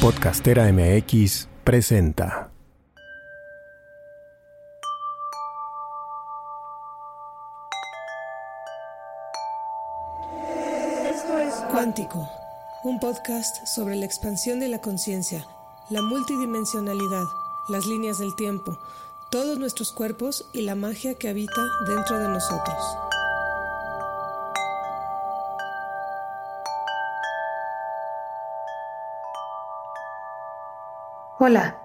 Podcastera MX presenta. Esto es Cuántico, un podcast sobre la expansión de la conciencia, la multidimensionalidad, las líneas del tiempo, todos nuestros cuerpos y la magia que habita dentro de nosotros. Hola,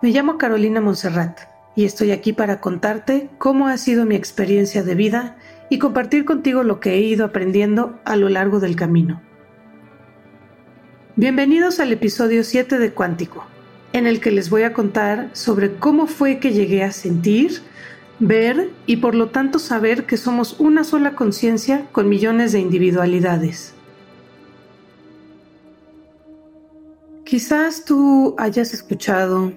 me llamo Carolina Monserrat y estoy aquí para contarte cómo ha sido mi experiencia de vida y compartir contigo lo que he ido aprendiendo a lo largo del camino. Bienvenidos al episodio 7 de Cuántico, en el que les voy a contar sobre cómo fue que llegué a sentir, ver y por lo tanto saber que somos una sola conciencia con millones de individualidades. Quizás tú hayas escuchado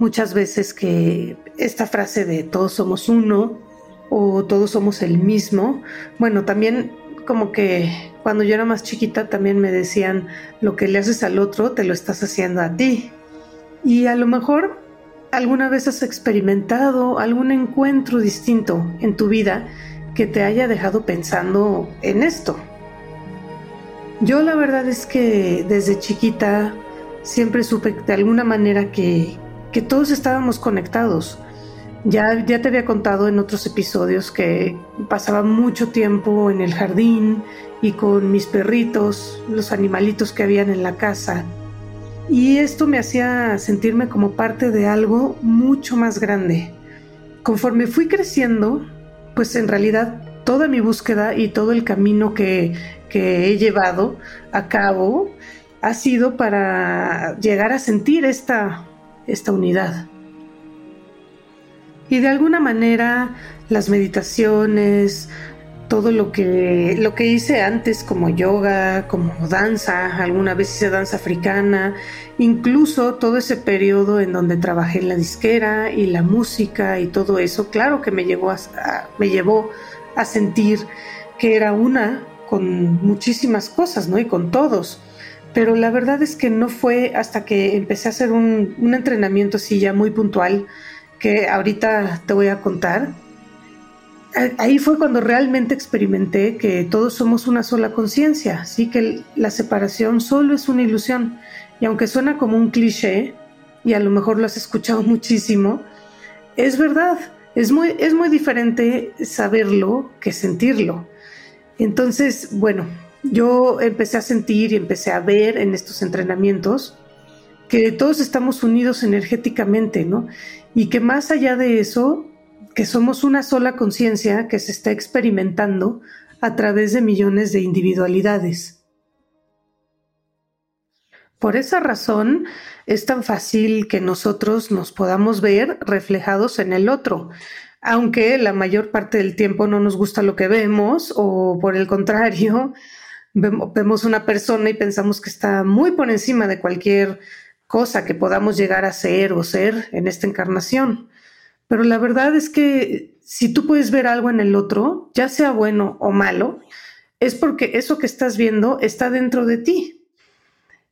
muchas veces que esta frase de todos somos uno o todos somos el mismo, bueno, también como que cuando yo era más chiquita también me decían lo que le haces al otro te lo estás haciendo a ti. Y a lo mejor alguna vez has experimentado algún encuentro distinto en tu vida que te haya dejado pensando en esto. Yo la verdad es que desde chiquita siempre supe de alguna manera que, todos estábamos conectados. Ya, ya te había contado en otros episodios que pasaba mucho tiempo en el jardín y con mis perritos, los animalitos que habían en la casa. Y esto me hacía sentirme como parte de algo mucho más grande. Conforme fui creciendo, pues en realidad toda mi búsqueda y todo el camino que, que he llevado a cabo ha sido para llegar a sentir esta, esta unidad. Y de alguna manera las meditaciones, todo lo que, lo que hice antes como yoga, como danza, alguna vez hice danza africana, incluso todo ese periodo en donde trabajé en la disquera y la música y todo eso, claro que me, llevó a, me llevó a sentir que era una con muchísimas cosas, ¿no? Y con todos pero la verdad es que no fue hasta que empecé a hacer un, entrenamiento así ya muy puntual, que ahorita te voy a contar. Ahí fue cuando realmente experimenté que todos somos una sola conciencia, así que la separación solo es una ilusión. Y aunque suena como un cliché, y a lo mejor lo has escuchado muchísimo, es verdad, es muy, es muy diferente saberlo que sentirlo. Entonces, bueno, yo empecé a sentir y empecé a ver en estos entrenamientos que todos estamos unidos energéticamente, ¿no? Y que más allá de eso, que somos una sola conciencia que se está experimentando a través de millones de individualidades. Por esa razón es tan fácil que nosotros nos podamos ver reflejados en el otro, aunque la mayor parte del tiempo no nos gusta lo que vemos o por el contrario, vemos una persona y pensamos que está muy por encima de cualquier cosa que podamos llegar a ser o ser en esta encarnación. Pero la verdad es que si tú puedes ver algo en el otro, ya sea bueno o malo, es porque eso que estás viendo está dentro de ti.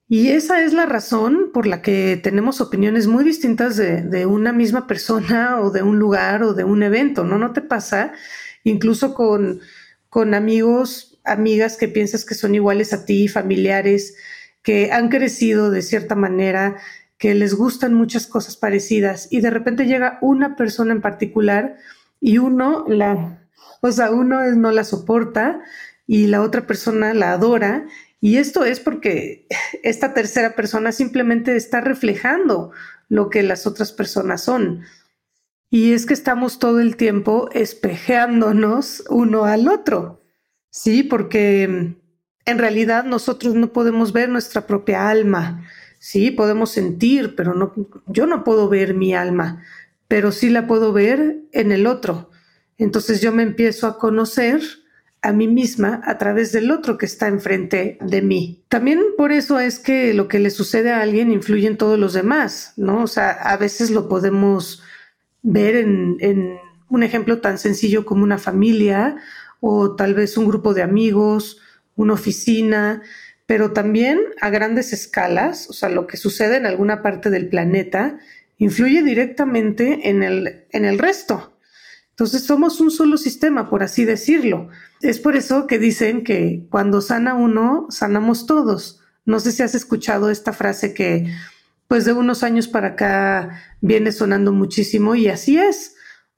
Y esa es la razón por la que tenemos opiniones muy distintas de, de una misma persona o de un lugar o de un evento, ¿no? ¿No te pasa? Incluso con, con amigos amigas que piensas que son iguales a ti, familiares que han crecido de cierta manera, que les gustan muchas cosas parecidas y de repente llega una persona en particular y uno la, o sea, uno no la soporta y la otra persona la adora y esto es porque esta tercera persona simplemente está reflejando lo que las otras personas son. Y es que estamos todo el tiempo espejeándonos uno al otro. Sí, porque mm, en realidad nosotros no podemos ver nuestra propia alma. Sí, podemos sentir, pero no, yo no puedo ver mi alma, pero sí la puedo ver en el otro. Entonces yo me empiezo a conocer a mí misma a través del otro que está enfrente de mí. También por eso es que lo que le sucede a alguien influye en todos los demás, ¿no? O sea, a veces lo podemos ver en, en un ejemplo tan sencillo como una familia o tal vez un grupo de amigos, una oficina, pero también a grandes escalas, o sea, lo que sucede en alguna parte del planeta, influye directamente en el, en el resto. Entonces somos un solo sistema, por así decirlo. Es por eso que dicen que cuando sana uno, sanamos todos. No sé si has escuchado esta frase que pues de unos años para acá viene sonando muchísimo y así es.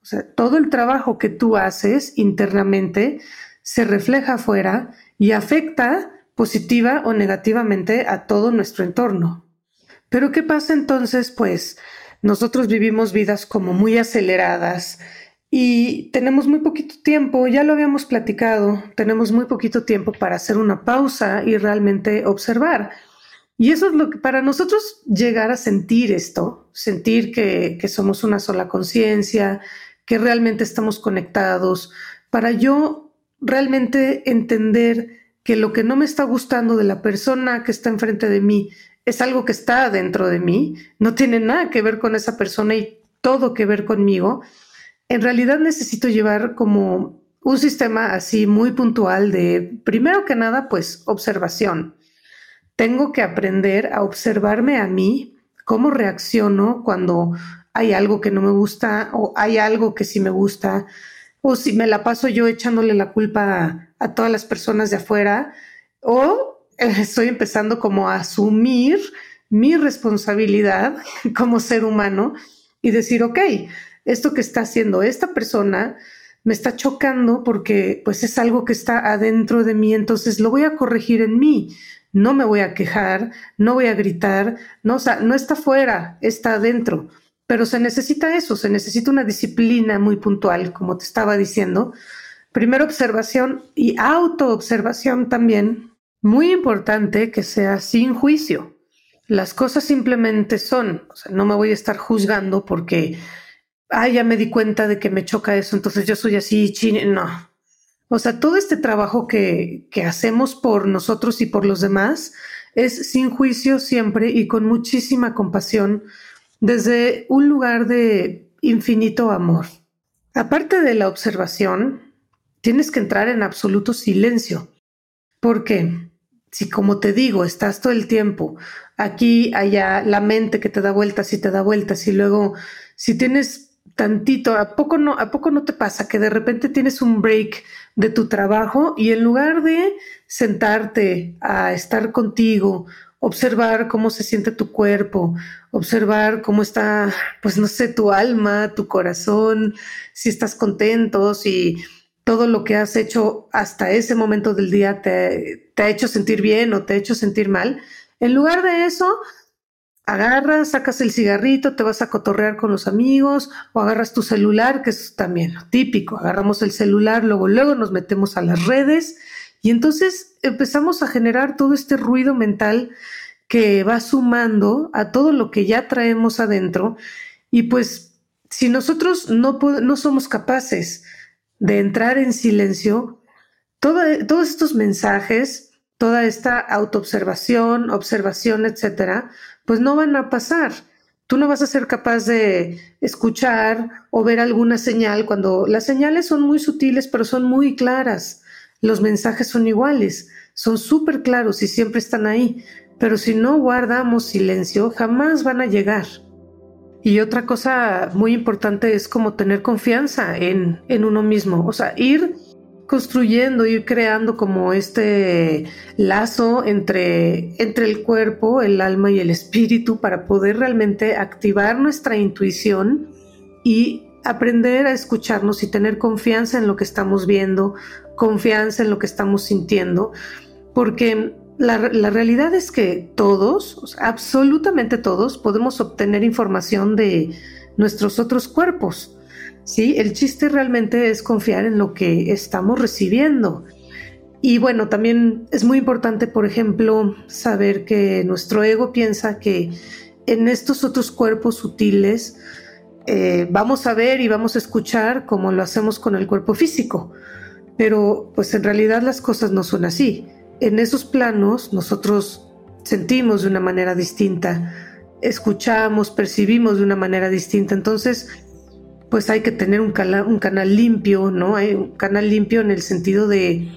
O sea, todo el trabajo que tú haces internamente se refleja afuera y afecta positiva o negativamente a todo nuestro entorno. Pero ¿qué pasa entonces? Pues nosotros vivimos vidas como muy aceleradas y tenemos muy poquito tiempo, ya lo habíamos platicado, tenemos muy poquito tiempo para hacer una pausa y realmente observar. Y eso es lo que para nosotros llegar a sentir esto, sentir que, que somos una sola conciencia, que realmente estamos conectados, para yo realmente entender que lo que no me está gustando de la persona que está enfrente de mí es algo que está dentro de mí, no tiene nada que ver con esa persona y todo que ver conmigo, en realidad necesito llevar como un sistema así muy puntual de, primero que nada, pues observación. Tengo que aprender a observarme a mí, cómo reacciono cuando hay algo que no me gusta o hay algo que sí me gusta, o si me la paso yo echándole la culpa a, todas las personas de afuera, o estoy empezando como a asumir mi responsabilidad como ser humano y decir, ok, esto que está haciendo esta persona me está chocando porque pues es algo que está adentro de mí, entonces lo voy a corregir en mí. No me voy a quejar, no voy a gritar, no, o sea, no está fuera, está adentro. Pero se necesita eso, se necesita una disciplina muy puntual, como te estaba diciendo. Primero observación y autoobservación también. Muy importante que sea sin juicio. Las cosas simplemente son, no me voy a estar juzgando porque, ay, ya me di cuenta de que me choca eso, entonces yo soy así, no. O sea, todo este trabajo que, que hacemos por nosotros y por los demás es sin juicio siempre y con muchísima compasión desde un lugar de infinito amor. Aparte de la observación, tienes que entrar en absoluto silencio. Porque si como te digo, estás todo el tiempo aquí, allá, la mente que te da vueltas y te da vueltas y luego si tienes tantito, ¿a poco no, a poco no te pasa que de repente tienes un break de tu trabajo y en lugar de sentarte a estar contigo observar cómo se siente tu cuerpo, observar cómo está, pues no sé, tu alma, tu corazón, si estás contento, si todo lo que has hecho hasta ese momento del día te, ha hecho sentir bien o te ha hecho sentir mal. En lugar de eso, agarras, sacas el cigarrito, te vas a cotorrear con los amigos o agarras tu celular, que es también típico, agarramos el celular, luego luego nos metemos a las redes y entonces empezamos a generar todo este ruido mental que va sumando a todo lo que ya traemos adentro. Y pues si nosotros no, no somos capaces de entrar en silencio, todos estos mensajes, toda esta autoobservación, observación, etcétera, pues no van a pasar. Tú no vas a ser capaz de escuchar o ver alguna señal cuando las señales son muy sutiles, pero son muy claras. Los mensajes son iguales, son súper claros y siempre están ahí, pero si no guardamos silencio, jamás van a llegar. Y otra cosa muy importante es como tener confianza en, en uno mismo, o sea, ir construyendo, ir creando como este lazo entre, entre el cuerpo, el alma y el espíritu para poder realmente activar nuestra intuición y aprender a escucharnos y tener confianza en lo que estamos viendo, confianza en lo que estamos sintiendo, porque la, realidad es que todos, absolutamente todos, podemos obtener información de nuestros otros cuerpos. ¿sí? El chiste realmente es confiar en lo que estamos recibiendo. Y bueno, también es muy importante, por ejemplo, saber que nuestro ego piensa que en estos otros cuerpos sutiles eh, vamos a ver y vamos a escuchar como lo hacemos con el cuerpo físico. Pero pues en realidad las cosas no son así. En esos planos nosotros sentimos de una manera distinta, escuchamos, percibimos de una manera distinta. Entonces, pues hay que tener un, un canal limpio, ¿no? Hay un canal limpio en el sentido de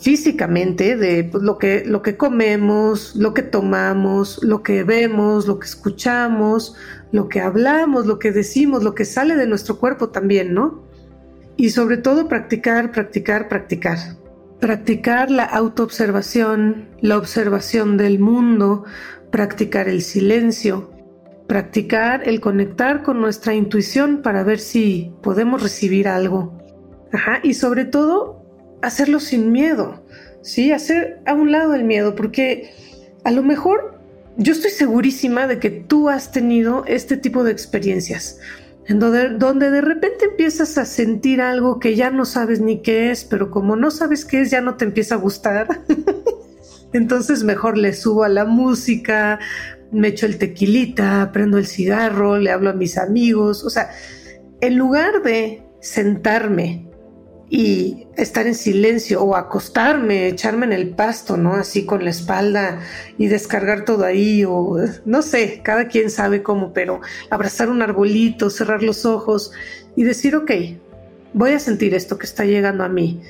físicamente de pues, lo, que, lo que comemos, lo que tomamos, lo que vemos, lo que escuchamos, lo que hablamos, lo que decimos, lo que sale de nuestro cuerpo también, ¿no? Y sobre todo practicar, practicar, practicar. Practicar la autoobservación, la observación del mundo, practicar el silencio, practicar el conectar con nuestra intuición para ver si podemos recibir algo. Y sobre todo hacerlo sin miedo, ¿sí? Hacer a un lado el miedo, porque a lo mejor yo estoy segurísima de que tú has tenido este tipo de experiencias, en donde, donde de repente empiezas a sentir algo que ya no sabes ni qué es, pero como no sabes qué es, ya no te empieza a gustar. Entonces mejor le subo a la música, me echo el tequilita, prendo el cigarro, le hablo a mis amigos, o sea, en lugar de sentarme y estar en silencio o acostarme, echarme en el pasto, ¿no? Así con la espalda y descargar todo ahí o no sé, cada quien sabe cómo, pero abrazar un arbolito, cerrar los ojos y decir, ok, voy a sentir esto que está llegando a mí,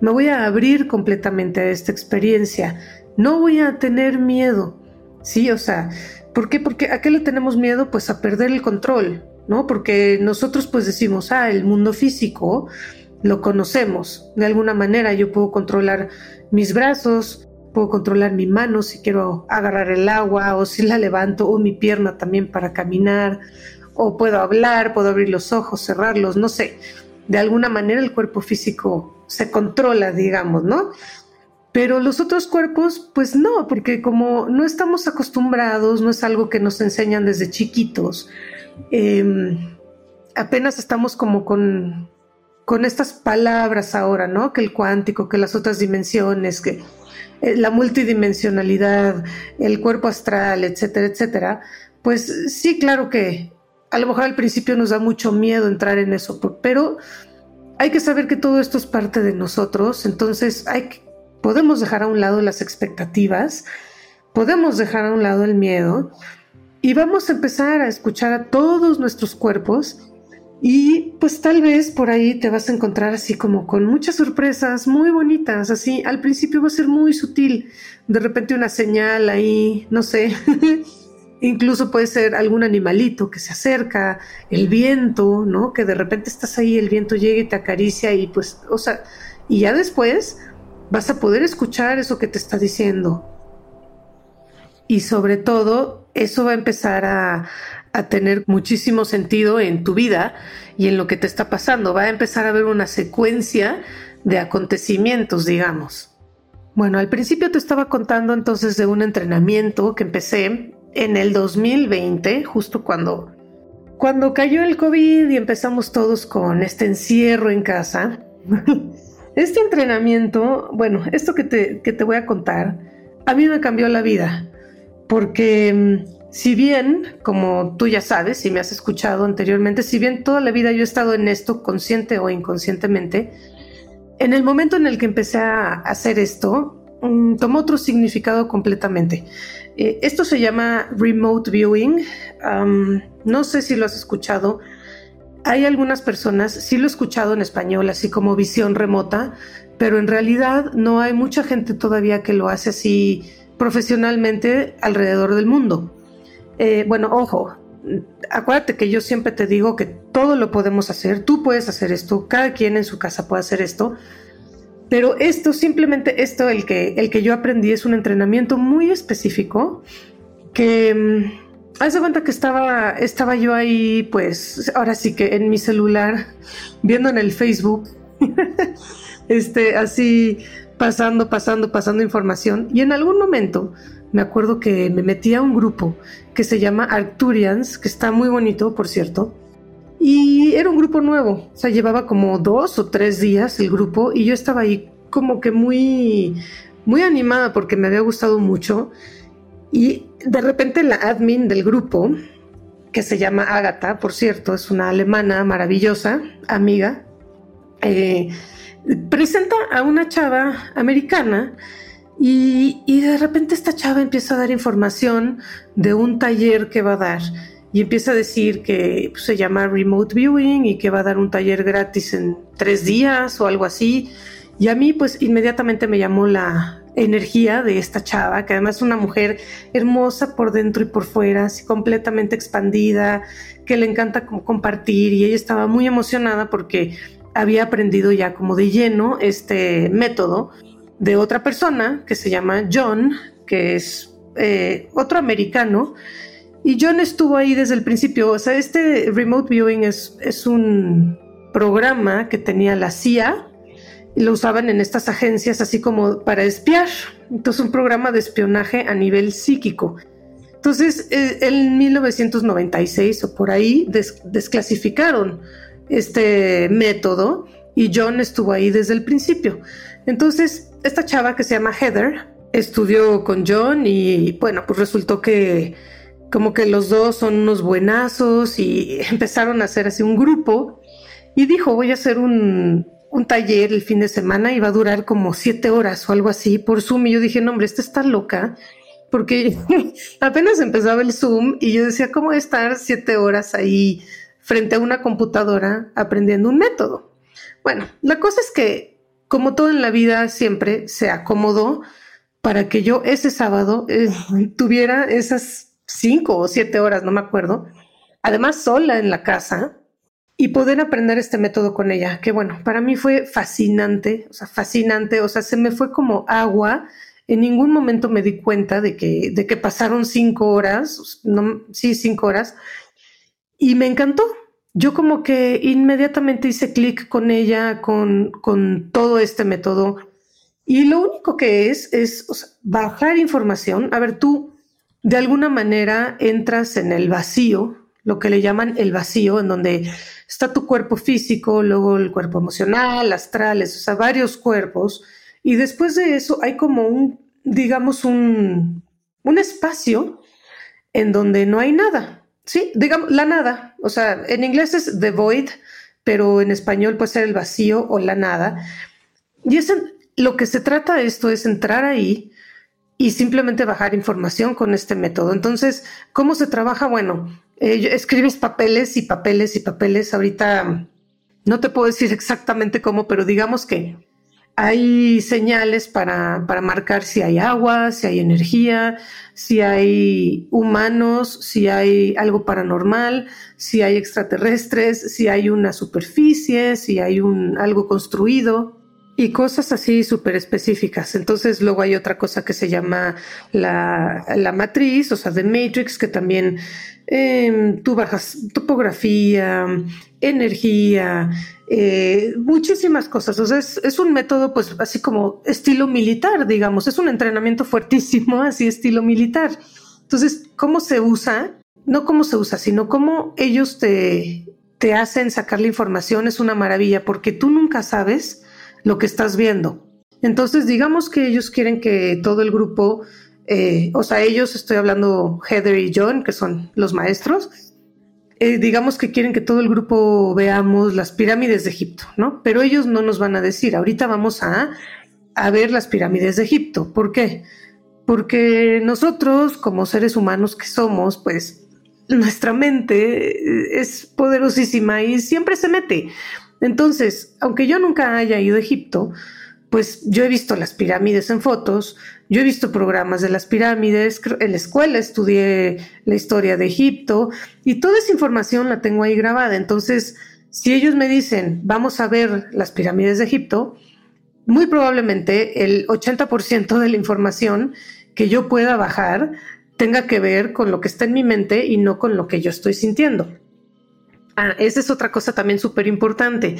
me voy a abrir completamente a esta experiencia, no voy a tener miedo, ¿sí? O sea, ¿por qué? Porque ¿a qué le tenemos miedo? Pues a perder el control, ¿no? Porque nosotros pues decimos, ah, el mundo físico, lo conocemos. De alguna manera yo puedo controlar mis brazos, puedo controlar mi mano si quiero agarrar el agua o si la levanto o mi pierna también para caminar o puedo hablar, puedo abrir los ojos, cerrarlos, no sé. De alguna manera el cuerpo físico se controla, digamos, ¿no? Pero los otros cuerpos, pues no, porque como no estamos acostumbrados, no es algo que nos enseñan desde chiquitos, em, apenas estamos como con, con estas palabras ahora, ¿no? Que el cuántico, que las otras dimensiones, que eh, la multidimensionalidad, el cuerpo astral, etcétera, etcétera, pues sí, claro que a lo mejor al principio nos da mucho miedo entrar en eso, pero hay que saber que todo esto es parte de nosotros, entonces hay podemos dejar a un lado las expectativas, podemos dejar a un lado el miedo y vamos a empezar a escuchar a todos nuestros cuerpos y pues tal vez por ahí te vas a encontrar así como con muchas sorpresas muy bonitas, así al principio va a ser muy sutil, de repente una señal ahí, no sé, incluso puede ser algún animalito que se acerca, el viento, ¿no? Que de repente estás ahí, el viento llega y te acaricia y pues, o sea, y ya después vas a poder escuchar eso que te está diciendo. Y sobre todo, eso va a empezar a, a tener muchísimo sentido en tu vida y en lo que te está pasando. Va a empezar a haber una secuencia de acontecimientos, digamos. Bueno, al principio te estaba contando entonces de un entrenamiento que empecé en el 2020, justo cuando, cuando cayó el COVID y empezamos todos con este encierro en casa. este entrenamiento, bueno, esto que te, que te voy a contar, a mí me cambió la vida, porque mm, si bien, como tú ya sabes, si me has escuchado anteriormente, si bien toda la vida yo he estado en esto, consciente o inconscientemente, en el momento en el que empecé a hacer esto, mm, tomó otro significado completamente. Eh, esto se llama remote viewing. no sé si lo has escuchado. Hay algunas personas, sí lo he escuchado en español, así como visión remota, pero en realidad no hay mucha gente todavía que lo hace así profesionalmente alrededor del mundo. Eh, bueno, ojo, acuérdate que yo siempre te digo que todo lo podemos hacer, tú puedes hacer esto, cada quien en su casa puede hacer esto, pero esto, simplemente esto, el que, el que yo aprendí es un entrenamiento muy específico que... Mm, haz de cuenta que estaba, estaba yo ahí, pues, ahora sí que en mi celular, viendo en el Facebook, este, así, pasando, pasando, pasando información, y en algún momento me acuerdo que me metí a un grupo que se llama Arcturians, que está muy bonito, por cierto. Y era un grupo nuevo, o sea, llevaba como dos o tres días el grupo y yo estaba ahí como que muy, muy animada porque me había gustado mucho. Y de repente la admin del grupo, que se llama Agatha, por cierto, es una alemana maravillosa, amiga, eh, presenta a una chava americana y, de repente esta chava empieza a dar información de un taller que va a dar y empieza a decir que pues, se llama Remote Viewing y que va a dar un taller gratis en tres días o algo así. Y a mí pues inmediatamente me llamó la energía de esta chava, que además es una mujer hermosa por dentro y por fuera, así completamente expandida, que le encanta compartir y ella estaba muy emocionada porque había aprendido ya como de lleno este método de otra persona que se llama John, que es eh, otro americano. Y John estuvo ahí desde el principio. O sea, este remote viewing es, es un programa que tenía la CIA y lo usaban en estas agencias así como para espiar. Entonces, un programa de espionaje a nivel psíquico. Entonces, eh, en 1996 o por ahí desclasificaron este método y John estuvo ahí desde el principio. Entonces, esta chava que se llama Heather estudió con John y bueno, pues resultó que como que los dos son unos buenazos y empezaron a hacer así un grupo y dijo, voy a hacer un, un taller el fin de semana y va a durar como siete horas o algo así por Zoom y yo dije, no hombre, esta está loca porque apenas empezaba el Zoom y yo decía, ¿cómo estar siete horas ahí frente a una computadora aprendiendo un método? Bueno, la cosa es que como todo en la vida, siempre se acomodó para que yo ese sábado eh, tuviera esas cinco o siete horas, no me acuerdo, además sola en la casa y poder aprender este método con ella, que bueno, para mí fue fascinante, o sea, fascinante, o sea, se me fue como agua. En ningún momento me di cuenta de que, de que pasaron cinco horas, no, sí, cinco horas, y me encantó, yo como que inmediatamente hice clic con ella, con, con, todo este método. Y lo único que es, es bajar información. A ver, tú de alguna manera entras en el vacío, lo que le llaman el vacío, en donde está tu cuerpo físico, luego el cuerpo emocional, astrales, o sea, varios cuerpos. Y después de eso hay como un, digamos, un, un espacio en donde no hay nada Sí, digamos, la nada. O sea, en inglés es the void, pero en español puede ser el vacío o la nada. Y es lo que se trata esto es entrar ahí y simplemente bajar información con este método. Entonces, ¿cómo se trabaja? Bueno, eh, escribes papeles y papeles y papeles. Ahorita no te puedo decir exactamente cómo, pero digamos que hay señales para, para, marcar si hay agua, si hay energía, si hay humanos, si hay algo paranormal, si hay extraterrestres, si hay una superficie, si hay un, algo construido y cosas así súper específicas. Entonces luego hay otra cosa que se llama la, la matriz, o sea, de Matrix, que también eh, tú bajas topografía, energía, eh, muchísimas cosas. O sea, es, un método, pues, así como estilo militar, digamos. Es un entrenamiento fuertísimo, así estilo militar. Entonces, ¿cómo se usa? No cómo se usa, sino cómo ellos te, te hacen sacar la información es una maravilla, porque tú nunca sabes lo que estás viendo. Entonces, digamos que ellos quieren que todo el grupo, eh, o sea, ellos, estoy hablando Heather y John, que son los maestros, eh, digamos que quieren que todo el grupo veamos las pirámides de Egipto, ¿no? Pero ellos no nos van a decir, ahorita vamos a, a ver las pirámides de Egipto. ¿Por qué? Porque nosotros, como seres humanos que somos, pues nuestra mente es poderosísima y siempre se mete. Entonces, aunque yo nunca haya ido a Egipto, pues yo he visto las pirámides en fotos, yo he visto programas de las pirámides, en la escuela estudié la historia de Egipto y toda esa información la tengo ahí grabada. Entonces, si ellos me dicen, vamos a ver las pirámides de Egipto, muy probablemente el 80% de la información que yo pueda bajar tenga que ver con lo que está en mi mente y no con lo que yo estoy sintiendo. Ah, esa es otra cosa también súper importante.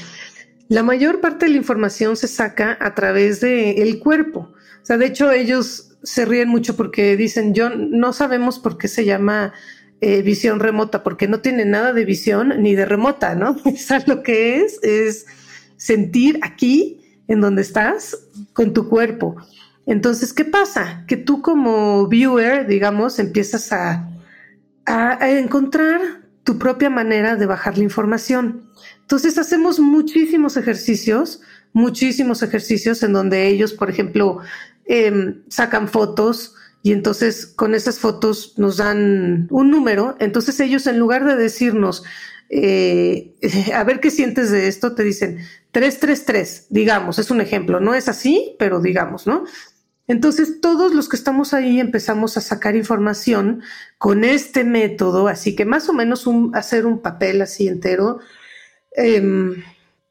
La mayor parte de la información se saca a través del el cuerpo. O sea, de hecho, ellos se ríen mucho porque dicen, yo no sabemos por qué se llama eh, visión remota, porque no tiene nada de visión ni de remota, ¿no? O lo que es es sentir aquí, en donde estás, con tu cuerpo. Entonces, ¿qué pasa? Que tú como viewer, digamos, empiezas a, a encontrar tu propia manera de bajar la información. Entonces hacemos muchísimos ejercicios, muchísimos ejercicios en donde ellos, por ejemplo, em, sacan fotos y entonces con esas fotos nos dan un número. Entonces ellos en lugar de decirnos eh, a ver qué sientes de esto, te dicen 333, digamos, es un ejemplo, no es así, pero digamos, ¿no? Entonces, todos los que estamos ahí empezamos a sacar información con este método, así que más o menos hacer un papel así entero, em,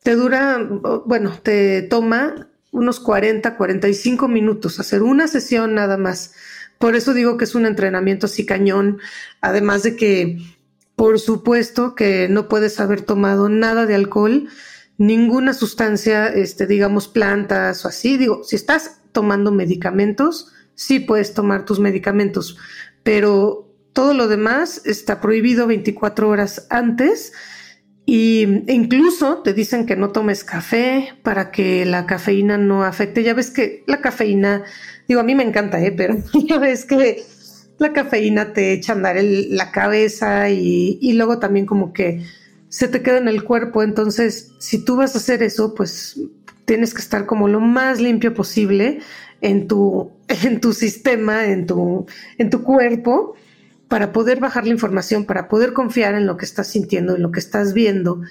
te dura, bueno, te toma unos 40, 45 minutos hacer una sesión nada más. Por eso digo que es un entrenamiento así cañón, además de que, por supuesto, que no puedes haber tomado nada de alcohol, ninguna sustancia, este, digamos, plantas o así. Digo, si estás tomando medicamentos, sí puedes tomar tus medicamentos, pero todo lo demás está prohibido 24 horas antes y incluso te dicen que no tomes café para que la cafeína no afecte. Ya ves que la cafeína, digo, a mí me encanta, ¿eh? pero ya ves que la cafeína te echa a andar la cabeza y luego también como que se te queda en el cuerpo. Entonces, si tú vas a hacer eso, pues tienes que estar como lo más limpio posible en tu, en tu sistema, en tu, en tu cuerpo, para poder bajar la información, para poder confiar en lo que estás sintiendo, en lo que estás viendo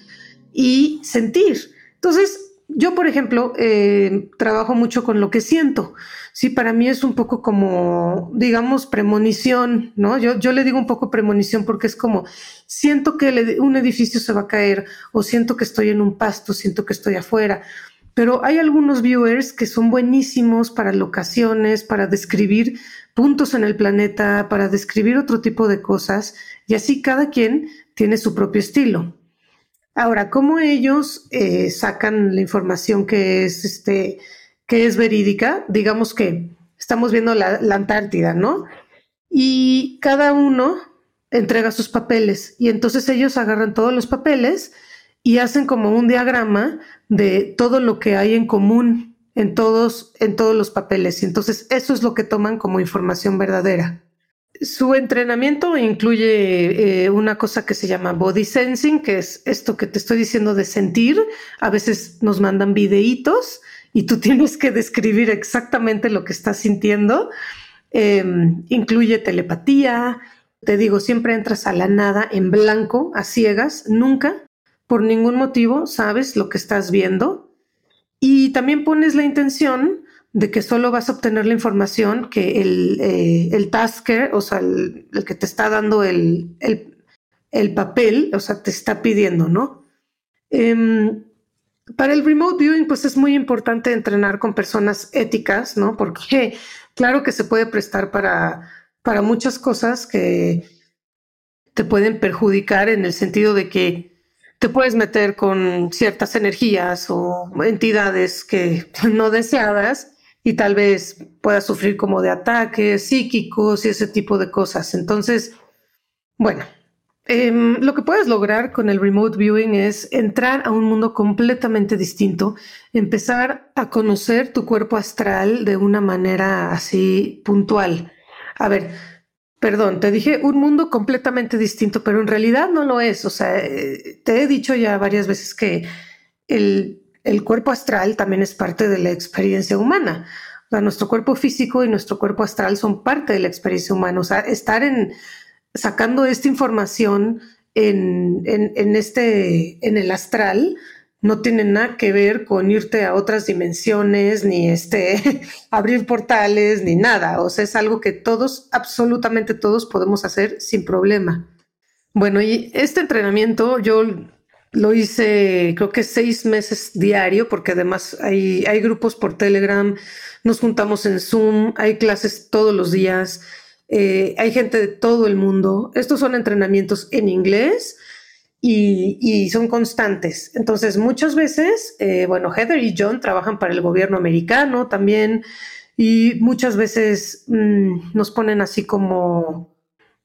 y sentir. Entonces, yo, por ejemplo, eh, trabajo mucho con lo que siento. Sí, para mí es un poco como, digamos, premonición, ¿no? Yo, yo le digo un poco premonición porque es como, siento que un edificio se va a caer o siento que estoy en un pasto, siento que estoy afuera pero hay algunos viewers que son buenísimos para locaciones, para describir puntos en el planeta, para describir otro tipo de cosas, y así cada quien tiene su propio estilo. Ahora, ¿cómo ellos eh, sacan la información que es, este, que es verídica? Digamos que estamos viendo la, Antártida, ¿no? Y cada uno entrega sus papeles, y entonces ellos agarran todos los papeles, y hacen como un diagrama de todo lo que hay en común en todos, en todos los papeles. Y entonces eso es lo que toman como información verdadera. Su entrenamiento incluye eh, una cosa que se llama body sensing, que es esto que te estoy diciendo de sentir. A veces nos mandan videitos y tú tienes que describir exactamente lo que estás sintiendo. Em, incluye telepatía. Te digo, siempre entras a la nada en blanco, a ciegas, nunca por ningún motivo sabes lo que estás viendo y también pones la intención de que solo vas a obtener la información que el, eh, el tasker, o sea, el, que te está dando el, el, papel, o sea, te está pidiendo, ¿no? Em, para el remote viewing, pues es muy importante entrenar con personas éticas, ¿no? Porque claro que se puede prestar para, para muchas cosas que te pueden perjudicar en el sentido de que te puedes meter con ciertas energías o entidades que no deseadas y tal vez puedas sufrir como de ataques psíquicos y ese tipo de cosas. Entonces, bueno, em, lo que puedes lograr con el remote viewing es entrar a un mundo completamente distinto, empezar a conocer tu cuerpo astral de una manera así puntual. A ver, Perdón, te dije un mundo completamente distinto, pero en realidad no lo es. O sea, eh, te he dicho ya varias veces que el, cuerpo astral también es parte de la experiencia humana. O sea, nuestro cuerpo físico y nuestro cuerpo astral son parte de la experiencia humana. O sea, estar en sacando esta información en, en este, en el astral, no tiene nada que ver con irte a otras dimensiones, ni este, abrir portales, ni nada. O sea, es algo que todos, absolutamente todos podemos hacer sin problema. Bueno, y este entrenamiento yo lo hice creo que seis meses diario, porque además hay, hay grupos por Telegram, nos juntamos en Zoom, hay clases todos los días, eh, hay gente de todo el mundo. Estos son entrenamientos en inglés y, son constantes. Entonces, muchas veces, eh, bueno, Heather y John trabajan para el gobierno americano también y muchas veces mm, nos ponen así como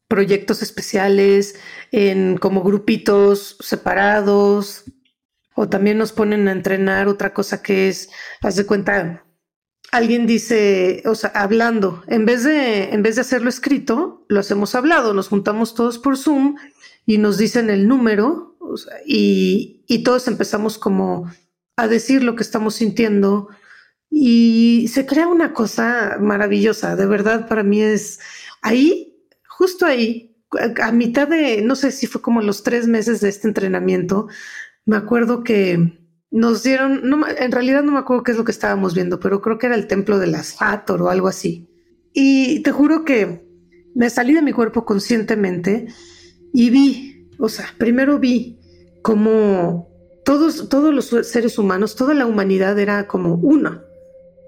proyectos especiales en como grupitos separados o también nos ponen a entrenar otra cosa que es, haz de cuenta, alguien dice, o sea, hablando, en vez de, en vez de hacerlo escrito, lo hacemos hablado, nos juntamos todos por Zoom y nos dicen el número y, y, todos empezamos como a decir lo que estamos sintiendo y se crea una cosa maravillosa, de verdad para mí es ahí, justo ahí, a mitad de, no sé si fue como los tres meses de este entrenamiento, me acuerdo que nos dieron, no, en realidad no me acuerdo qué es lo que estábamos viendo, pero creo que era el templo de las Hathor o algo así. Y te juro que me salí de mi cuerpo conscientemente y vi, o sea, primero vi como todos, todos los seres humanos, toda la humanidad era como una,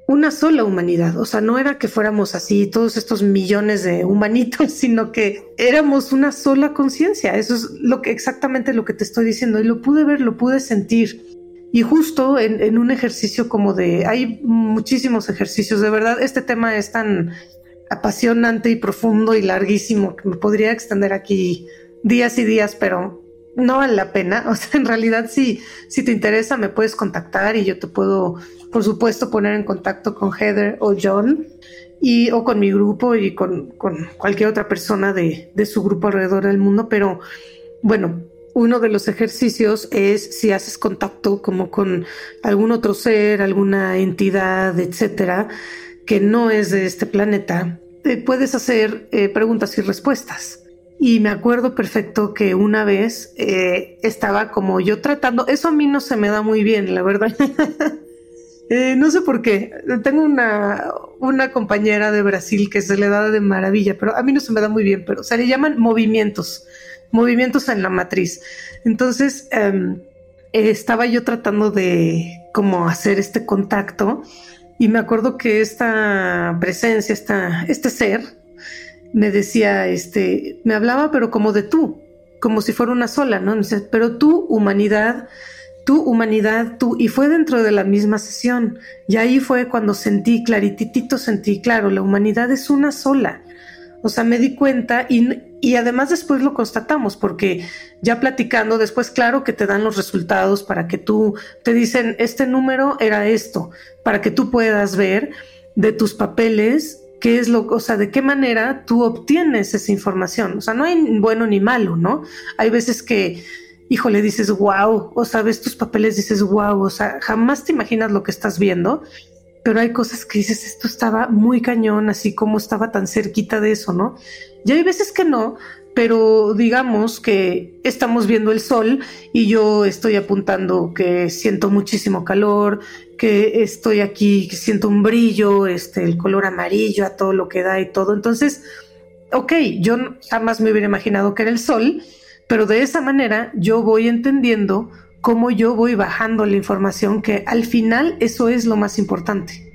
una sola humanidad. O sea, no era que fuéramos así, todos estos millones de humanitos, sino que éramos una sola conciencia. Eso es lo que exactamente lo que te estoy diciendo. Y lo pude ver, lo pude sentir. Y justo en, un ejercicio como de, hay muchísimos ejercicios, de verdad, este tema es tan apasionante y profundo y larguísimo que me podría extender aquí días y días, pero no vale la pena. O sea, en realidad si, si te interesa me puedes contactar y yo te puedo, por supuesto, poner en contacto con Heather o John y o con mi grupo y con, con cualquier otra persona de, de su grupo alrededor del mundo. Pero bueno, uno de los ejercicios es si haces contacto como con algún otro ser, alguna entidad, etcétera, que no es de este planeta, eh, puedes hacer eh, preguntas y respuestas. Y me acuerdo perfecto que una vez eh, estaba como yo tratando, eso a mí no se me da muy bien, la verdad. no sé por qué. Tengo una, una compañera de Brasil que se le da de maravilla, pero a mí no se me da muy bien, pero se le llaman movimientos, movimientos en la matriz. Entonces, em, estaba yo tratando de como hacer este contacto y me acuerdo que esta presencia, esta, este ser, me decía, este, me hablaba, pero como de tú, como si fuera una sola, ¿no? dice, pero tú, humanidad, tu humanidad, tú, y fue dentro de la misma sesión. Y ahí fue cuando sentí clarititito, sentí, claro, la humanidad es una sola. O sea, me di cuenta y, y además después lo constatamos porque ya platicando, después claro que te dan los resultados para que tú te dicen, este número era esto, para que tú puedas ver de tus papeles qué es lo, o sea, de qué manera tú obtienes esa información. O sea, no hay bueno ni malo, ¿no? Hay veces que, híjole, dices, wow, o sea, ves tus papeles, dices, wow, o sea, jamás te imaginas lo que estás viendo pero hay cosas que dices, esto estaba muy cañón, así como estaba tan cerquita de eso, ¿no? Y hay veces que no, pero digamos que estamos viendo el sol y yo estoy apuntando que siento muchísimo calor, que estoy aquí, que siento un brillo, este, el color amarillo a todo lo que da y todo. Entonces, ok, yo jamás me hubiera imaginado que era el sol, pero de esa manera yo voy entendiendo cómo yo voy bajando la información, que al final eso es lo más importante.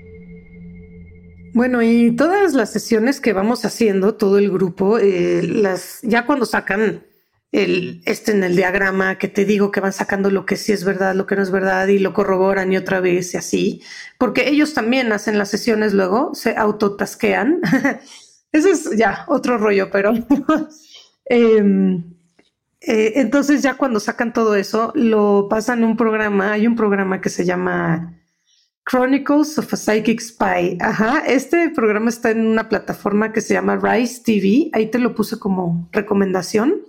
Bueno, y todas las sesiones que vamos haciendo, todo el grupo, eh, las, ya cuando sacan el, este en el diagrama que te digo que van sacando lo que sí es verdad, lo que no es verdad y lo corroboran y otra vez y así, porque ellos también hacen las sesiones luego, se autotasquean. Eso es ya otro rollo, pero eh, eh, entonces ya cuando sacan todo eso, lo pasan a un programa, hay un programa que se llama Chronicles of a Psychic Spy. Ajá, este programa está en una plataforma que se llama Rise TV, ahí te lo puse como recomendación.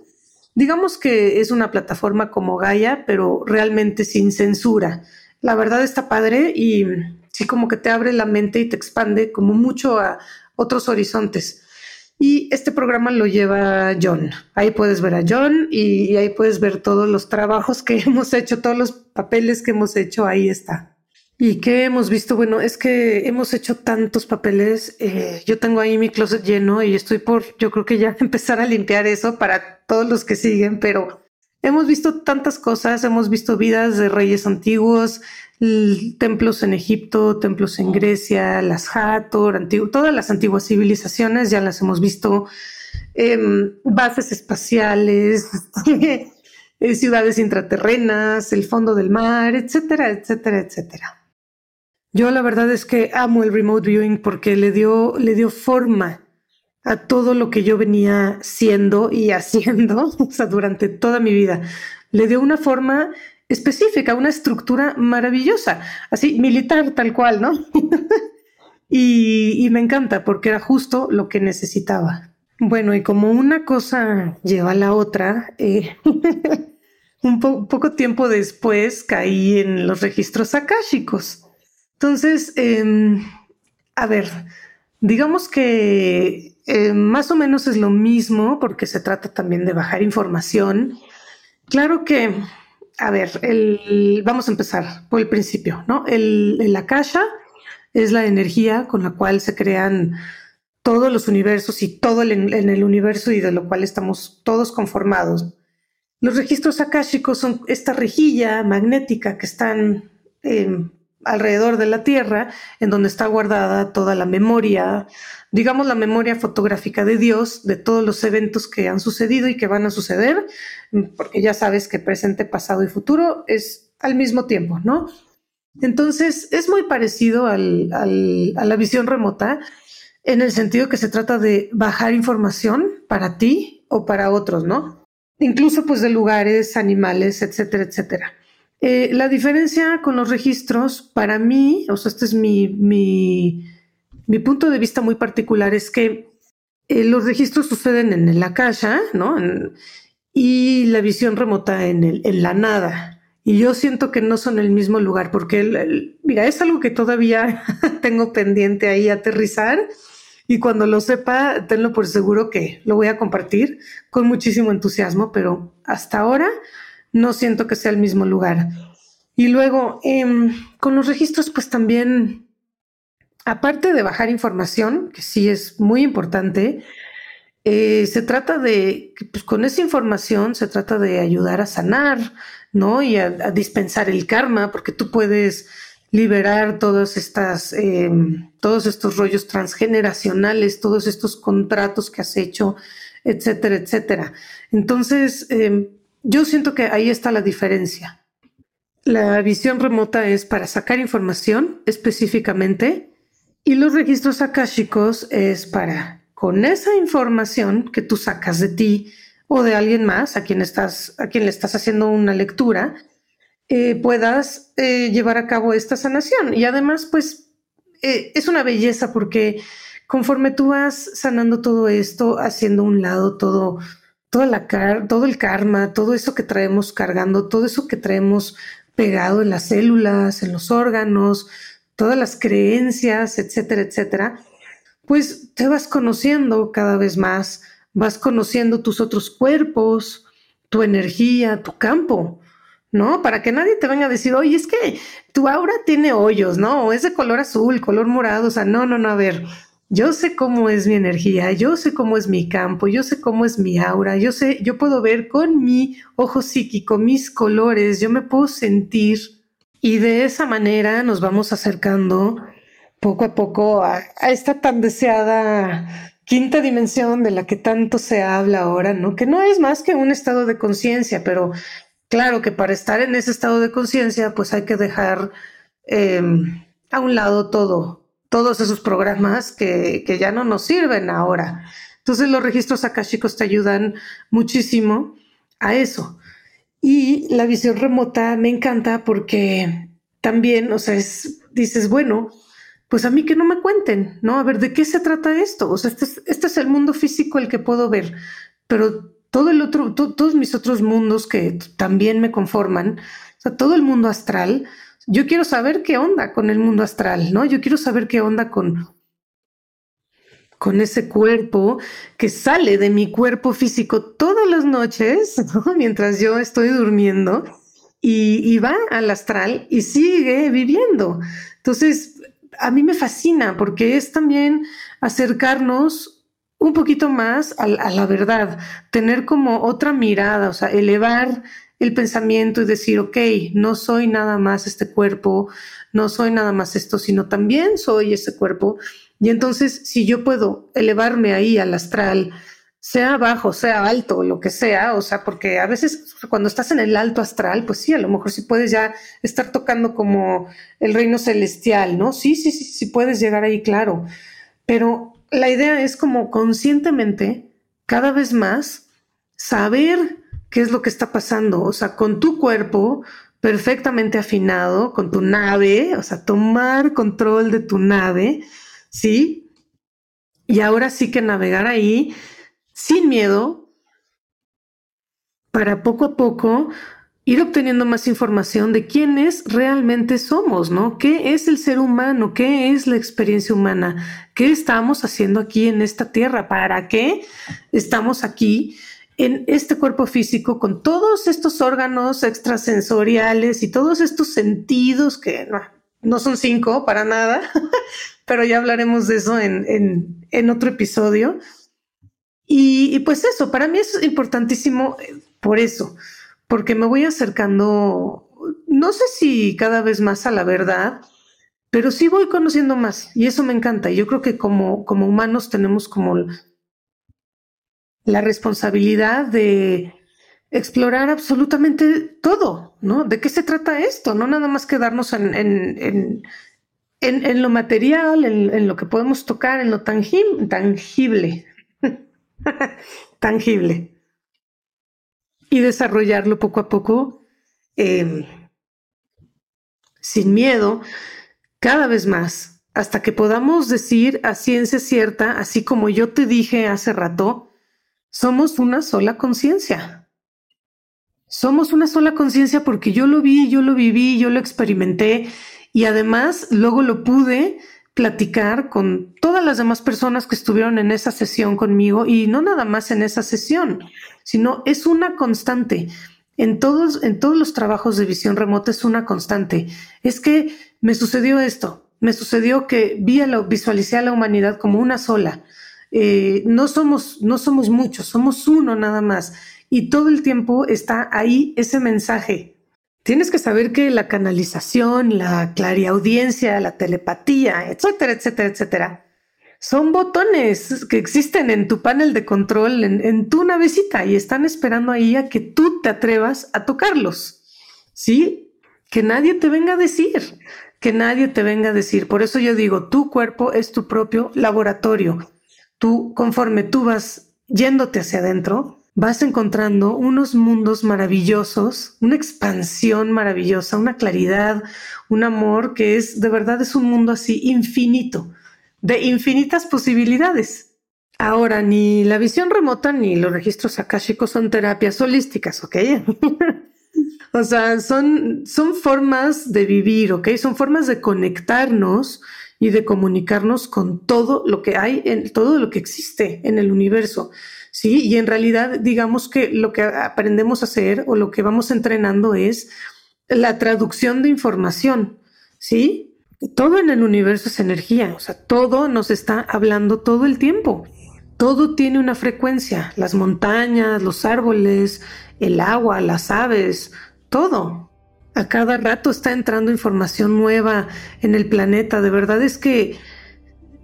Digamos que es una plataforma como Gaia, pero realmente sin censura. La verdad está padre y sí como que te abre la mente y te expande como mucho a otros horizontes. Y este programa lo lleva John. Ahí puedes ver a John y, ahí puedes ver todos los trabajos que hemos hecho, todos los papeles que hemos hecho, ahí está. ¿Y qué hemos visto? Bueno, es que hemos hecho tantos papeles. Eh, yo tengo ahí mi closet lleno y estoy por, yo creo que ya empezar a limpiar eso para todos los que siguen, pero hemos visto tantas cosas, hemos visto vidas de reyes antiguos, templos en Egipto, templos en Grecia, las Hathor, todas las antiguas civilizaciones ya las hemos visto, em, bases espaciales, eh, ciudades intraterrenas, el fondo del mar, etcétera, etcétera, etcétera. Yo la verdad es que amo el remote viewing porque le dio, le dio forma a todo lo que yo venía siendo y haciendo o sea, durante toda mi vida. Le dio una forma específica, una estructura maravillosa, así militar tal cual, ¿no? y, me encanta porque era justo lo que necesitaba. Bueno, y como una cosa lleva a la otra, eh, un poco tiempo después caí en los registros akáshicos. Entonces, em, a ver, digamos que eh, más o menos es lo mismo porque se trata también de bajar información. Claro que, a ver, el, vamos a empezar por el principio, ¿no? El, el Akasha es la energía con la cual se crean todos los universos y todo en el universo y de lo cual estamos todos conformados. Los registros akáshicos son esta rejilla magnética que están em, alrededor de la Tierra, en donde está guardada toda la memoria, digamos la memoria fotográfica de Dios, de todos los eventos que han sucedido y que van a suceder, porque ya sabes que presente, pasado y futuro es al mismo tiempo, ¿no? Entonces es muy parecido a la visión remota en el sentido que se trata de bajar información para ti o para otros, ¿no? Incluso pues de lugares, animales, etcétera, etcétera. Eh, la diferencia con los registros, para mí, o sea, este es mi, mi, punto de vista muy particular, es que eh, los registros suceden en la caja, ¿no? y la visión remota en, el, en la nada. Y yo siento que no son el mismo lugar, porque, mira, es algo que todavía tengo pendiente ahí aterrizar. Y cuando lo sepa, tenlo por seguro que lo voy a compartir con muchísimo entusiasmo, pero hasta ahora no siento que sea el mismo lugar. Y luego, em, con los registros, pues también, aparte de bajar información, que sí es muy importante, eh, se trata de, pues con esa información se trata de ayudar a sanar, ¿no? Y a, dispensar el karma, porque tú puedes liberar todas estas, em, todos estos rollos transgeneracionales, todos estos contratos que has hecho, etcétera, etcétera. Entonces, em, yo siento que ahí está la diferencia. La visión remota es para sacar información específicamente y los registros akáshicos es para, con esa información que tú sacas de ti o de alguien más a quien, estás, a quien le estás haciendo una lectura, eh, puedas eh, llevar a cabo esta sanación. Y además, pues, eh, es una belleza porque conforme tú vas sanando todo esto, haciendo un lado todo todo el karma, todo eso que traemos cargando, todo eso que traemos pegado en las células, en los órganos, todas las creencias, etcétera, etcétera, pues te vas conociendo cada vez más, vas conociendo tus otros cuerpos, tu energía, tu campo, ¿no? Para que nadie te venga a decir, oye, es que tu aura tiene hoyos, ¿no? Es de color azul, color morado, o sea, no, no, no, a ver, yo sé cómo es mi energía, yo sé cómo es mi campo, yo sé cómo es mi aura, yo sé, yo puedo ver con mi ojo psíquico mis colores, yo me puedo sentir y de esa manera nos vamos acercando poco a poco a, esta tan deseada quinta dimensión de la que tanto se habla ahora, ¿no? Que no es más que un estado de conciencia, pero claro que para estar en ese estado de conciencia, pues hay que dejar em, a un lado todo, todos esos programas que, ya no nos sirven ahora. Entonces los registros akashicos te ayudan muchísimo a eso. Y la visión remota me encanta porque también, o sea, dices, bueno, pues a mí que no me cuenten, ¿no? A ver, ¿de qué se trata esto? O sea, este es, este es el mundo físico el que puedo ver, pero todo el otro, todos mis otros mundos que también me conforman, o sea, todo el mundo astral, yo quiero saber qué onda con el mundo astral, ¿no? Yo quiero saber qué onda con, con ese cuerpo que sale de mi cuerpo físico todas las noches, mientras yo estoy durmiendo, y, va al astral y sigue viviendo. Entonces, a mí me fascina porque es también acercarnos un poquito más a, a la verdad, tener como otra mirada, o sea, elevar el pensamiento y decir, ok, no soy nada más este cuerpo, no soy nada más esto, sino también soy ese cuerpo. Y entonces, si yo puedo elevarme ahí al astral, sea bajo, sea alto, lo que sea, o sea, porque a veces cuando estás en el alto astral, pues sí, a lo mejor sí puedes ya estar tocando como el reino celestial, ¿no? Sí, sí, sí, sí puedes llegar ahí, claro. Pero la idea es como conscientemente, cada vez más, saber qué es lo que está pasando, o sea, con tu cuerpo perfectamente afinado, con tu nave, o sea, tomar control de tu nave, ¿sí? Y ahora sí que navegar ahí sin miedo para poco a poco ir obteniendo más información de quiénes realmente somos, ¿no? ¿Qué es el ser humano? ¿Qué es la experiencia humana? ¿Qué estamos haciendo aquí en esta tierra? ¿Para qué estamos aquí en este cuerpo físico con todos estos órganos extrasensoriales y todos estos sentidos que no, son cinco para nada, pero ya hablaremos de eso en, otro episodio. y pues eso, para mí es importantísimo eh, por eso porque me voy acercando, no sé si cada vez más a la verdad, pero sí voy conociendo más y eso me encanta. Yo creo que como, como humanos tenemos como la responsabilidad de explorar absolutamente todo, ¿no? ¿De qué se trata esto? No nada más quedarnos en, en, en, lo material, en, lo que podemos tocar, en lo tangible. tangible y desarrollarlo poco a poco em, sin miedo, cada vez más, hasta que podamos decir a ciencia cierta, así como yo te dije hace rato, somos una sola conciencia. Somos una sola conciencia porque yo lo vi, yo lo viví, yo lo experimenté y además luego lo pude platicar con todas las demás personas que estuvieron en esa sesión conmigo y no nada más en esa sesión, sino es una constante. En todos, en todos los trabajos de visión remota es una constante. Es que me sucedió esto, me sucedió que vi a visualicé a la humanidad como una sola. Eh, no somos, no somos muchos, somos uno nada más. Y todo el tiempo está ahí ese mensaje Tienes que saber que la canalización, la clariaudiencia, la telepatía, etcétera, etcétera, etcétera, son botones que existen en tu panel de control, en, tu navecita y están esperando ahí a que tú te atrevas a tocarlos. ¿Sí? Que nadie te venga a decir, que nadie te venga a decir. Por eso yo digo, tu cuerpo es tu propio laboratorio. Tú, conforme tú vas yéndote hacia adentro, vas encontrando unos mundos maravillosos, una expansión maravillosa, una claridad, un amor que es de verdad es un mundo así infinito, de infinitas posibilidades. Ahora, ni la visión remota ni los registros akáshicos son terapias holísticas, ¿ok? o sea, son, son formas de vivir, ¿ok? Son formas de conectarnos y de comunicarnos con todo lo que hay, en todo lo que existe en el universo. ¿sí? Y en realidad, digamos que lo que aprendemos a hacer o lo que vamos entrenando es la traducción de información, ¿sí? Todo en el universo es energía, o sea, todo nos está hablando todo el tiempo. Todo tiene una frecuencia, las montañas, los árboles, el agua, las aves, todo. A cada rato está entrando información nueva en el planeta. De verdad es que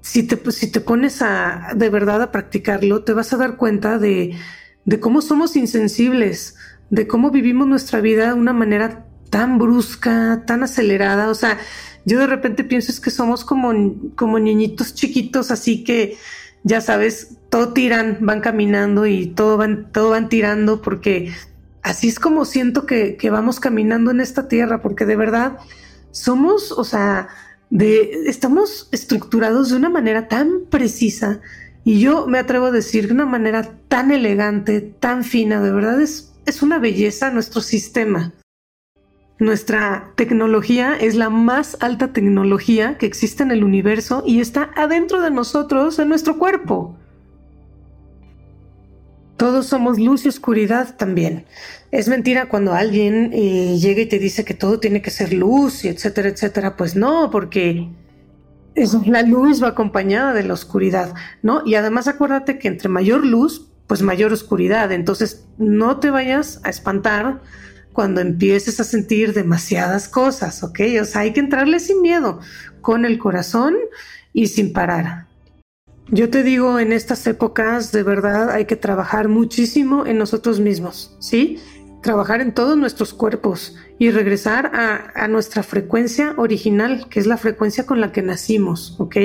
si te, si te pones a de verdad a practicarlo, te vas a dar cuenta de, de cómo somos insensibles, de cómo vivimos nuestra vida de una manera tan brusca, tan acelerada. O sea, yo de repente pienso es que somos como, como niñitos chiquitos, así que ya sabes, todo tiran, van caminando y todo van, todo van tirando porque así es como siento que, que vamos caminando en esta tierra, porque de verdad somos, o sea, de estamos estructurados de una manera tan precisa y yo me atrevo a decir de una manera tan elegante, tan fina, de verdad es, es una belleza nuestro sistema. Nuestra tecnología es la más alta tecnología que existe en el universo y está adentro de nosotros, en nuestro cuerpo. Todos somos luz y oscuridad también. Es mentira cuando alguien eh, llega y te dice que todo tiene que ser luz y etcétera, etcétera. Pues no, porque la luz va acompañada de la oscuridad, ¿no? Y además acuérdate que entre mayor luz, pues mayor oscuridad. Entonces no te vayas a espantar cuando empieces a sentir demasiadas cosas, ¿ok? O sea, hay que entrarle sin miedo, con el corazón y sin parar. Yo te digo, en estas épocas de verdad hay que trabajar muchísimo en nosotros mismos, ¿sí? Trabajar en todos nuestros cuerpos y regresar a, nuestra frecuencia original, que es la frecuencia con la que nacimos, ¿ok?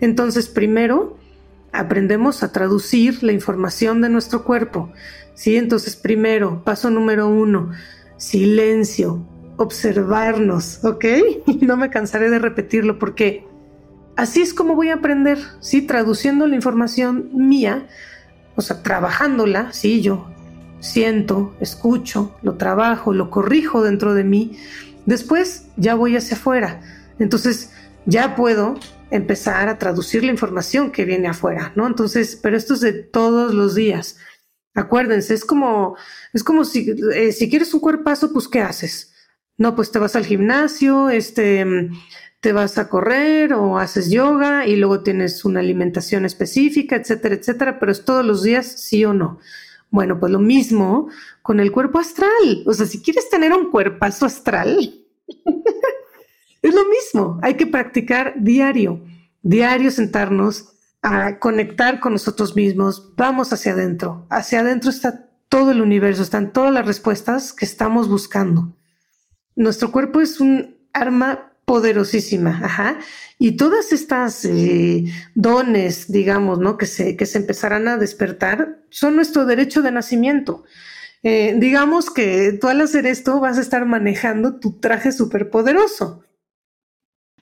Entonces, primero, aprendemos a traducir la información de nuestro cuerpo, ¿sí? Entonces, primero, paso número uno, silencio, observarnos, ¿ok? no me cansaré de repetirlo porque Así es como voy a aprender, ¿sí? Traduciendo la información mía, o sea, trabajándola, sí, yo siento, escucho, lo trabajo, lo corrijo dentro de mí, después ya voy hacia afuera. Entonces ya puedo empezar a traducir la información que viene afuera, ¿no? Entonces, pero esto es de todos los días. Acuérdense, es como, es como si, eh, si quieres un cuerpazo, pues ¿qué haces? No, pues te vas al gimnasio, este, te vas a correr o haces yoga y luego tienes una alimentación específica, etcétera, etcétera, pero es todos los días sí o no. Bueno, pues lo mismo con el cuerpo astral. O sea, si quieres tener un cuerpazo astral, es lo mismo. Hay que practicar diario, diario sentarnos a conectar con nosotros mismos. Vamos hacia adentro. Hacia adentro está todo el universo, están todas las respuestas que estamos buscando. Nuestro cuerpo es un arma poderosísima, ajá. Y todas estas eh, dones, digamos, ¿no? Que se, que se empezarán a despertar, son nuestro derecho de nacimiento. Eh, digamos que tú al hacer esto vas a estar manejando tu traje superpoderoso.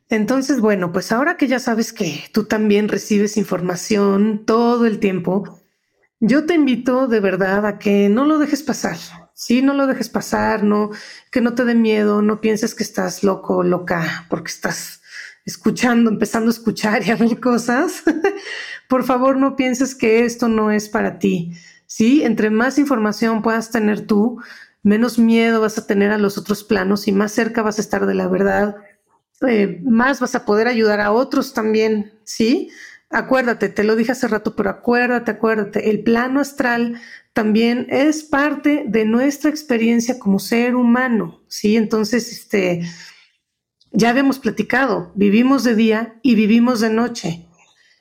Entonces, bueno, pues ahora que ya sabes que tú también recibes información todo el tiempo, yo te invito de verdad a que no lo dejes pasar. Sí, no lo dejes pasar, no, que no te dé miedo, no pienses que estás loco o loca porque estás escuchando, empezando a escuchar y a ver cosas. Por favor, no pienses que esto no es para ti. Sí, entre más información puedas tener tú, menos miedo vas a tener a los otros planos y más cerca vas a estar de la verdad. Eh, más vas a poder ayudar a otros también, ¿sí? Acuérdate, te lo dije hace rato, pero acuérdate, acuérdate, el plano astral también es parte de nuestra experiencia como ser humano, ¿sí? Entonces, este, ya habíamos platicado, vivimos de día y vivimos de noche.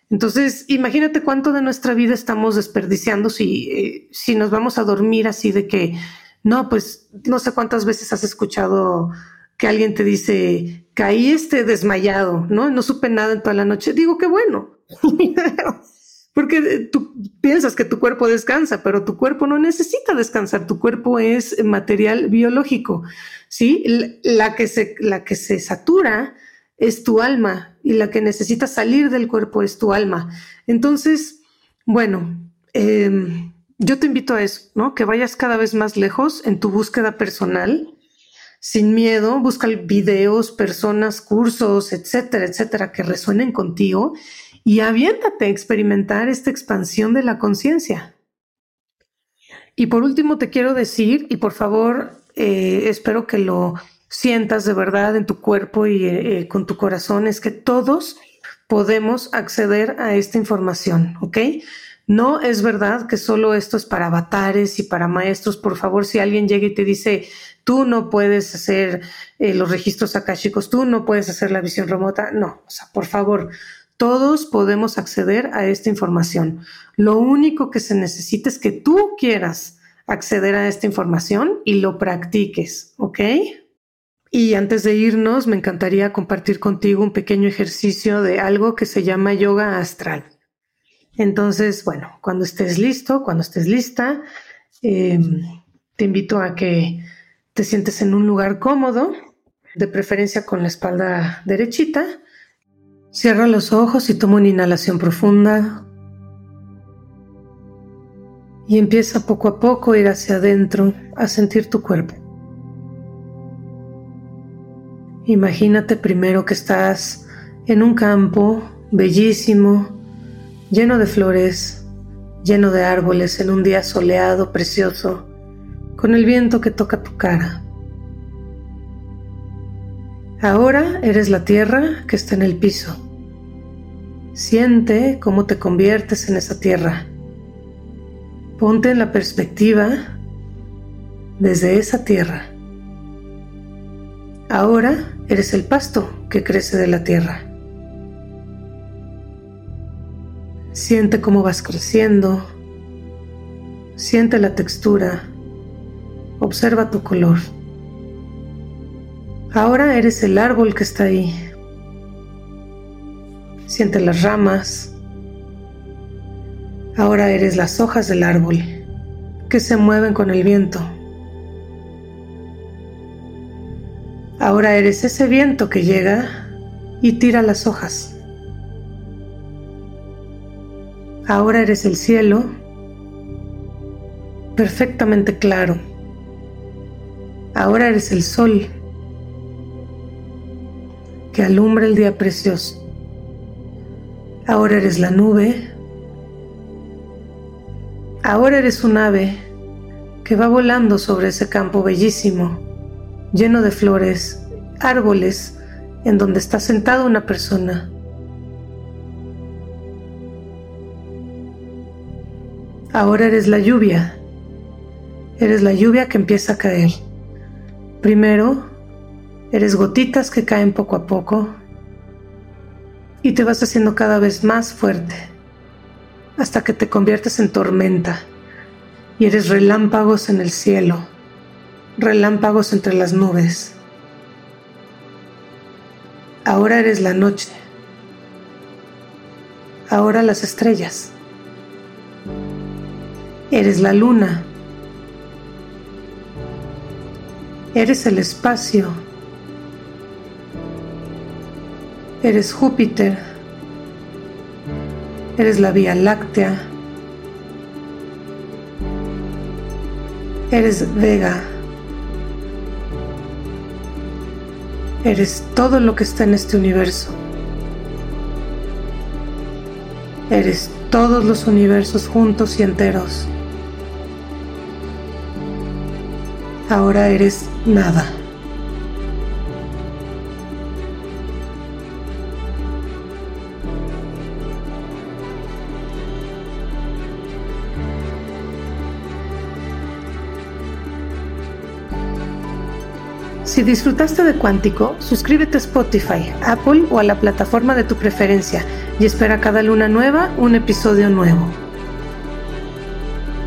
Entonces, imagínate cuánto de nuestra vida estamos desperdiciando si, eh, si nos vamos a dormir así de que, no, pues no sé cuántas veces has escuchado que alguien te dice, caí este desmayado, ¿no? No supe nada en toda la noche. Digo, qué bueno. Porque tú piensas que tu cuerpo descansa, pero tu cuerpo no necesita descansar, tu cuerpo es material biológico, ¿sí? La que se, la que se satura es tu alma y la que necesita salir del cuerpo es tu alma. Entonces, bueno, em, yo te invito a eso, ¿no? Que vayas cada vez más lejos en tu búsqueda personal, sin miedo, busca videos, personas, cursos, etcétera, etcétera, que resuenen contigo y aviéntate a experimentar esta expansión de la conciencia. Y por último te quiero decir, y por favor, eh, espero que lo sientas de verdad en tu cuerpo y eh, eh, con tu corazón, es que todos podemos acceder a esta información, ¿ok? No es verdad que solo esto es para avatares y para maestros. Por favor, si alguien llega y te dice, tú no puedes hacer los registros akáshicos, tú no puedes hacer la visión remota, no, o sea, por favor, todos podemos acceder a esta información. Lo único que se necesita es que tú quieras acceder a esta información y lo practiques, ¿ok? Y antes de irnos, me encantaría compartir contigo un pequeño ejercicio de algo que se llama yoga astral. Entonces, bueno, cuando estés listo, cuando estés lista, em, te invito a que te sientes en un lugar cómodo, de preferencia con la espalda derechita Cierra los ojos y toma una inhalación profunda. Y empieza poco a poco a ir hacia adentro, a sentir tu cuerpo. Imagínate primero que estás en un campo bellísimo, lleno de flores, lleno de árboles, en un día soleado, precioso, con el viento que toca tu cara. Ahora eres la tierra que está en el piso. Siente cómo te conviertes en esa tierra. Ponte en la perspectiva desde esa tierra. Ahora eres el pasto que crece de la tierra. Siente cómo vas creciendo. Siente la textura. Observa tu color. Ahora eres el árbol que está ahí. Siente las ramas. Ahora eres las hojas del árbol que se mueven con el viento. Ahora eres ese viento que llega y tira las hojas. Ahora eres el cielo, perfectamente claro. Ahora eres el sol que alumbra el día precioso. Ahora eres la nube. Ahora eres un ave que va volando sobre ese campo bellísimo, lleno de flores, árboles, en donde está sentada una persona. Ahora eres la lluvia. Eres la lluvia que empieza a caer. Primero, eres gotitas que caen poco a poco y te vas haciendo cada vez más fuerte hasta que te conviertes en tormenta y eres relámpagos en el cielo, relámpagos entre las nubes. Ahora eres la noche, ahora las estrellas. Eres la luna. Eres el espacio. Eres Júpiter. Eres la Vía Láctea. Eres Vega. Eres todo lo que está en este universo. Eres todos los universos juntos y enteros. ahora eres nada. Si disfrutaste de Cuántico, suscríbete a Spotify, Apple o a la plataforma de tu preferencia y espera cada luna nueva un episodio nuevo.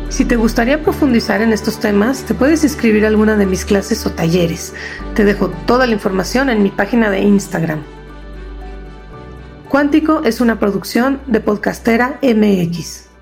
Si te gustaría profundizar en estos temas, te puedes inscribir a alguna de mis clases o talleres. Te dejo toda la información en mi página de Instagram. Cuántico es una producción de Podcastera MX.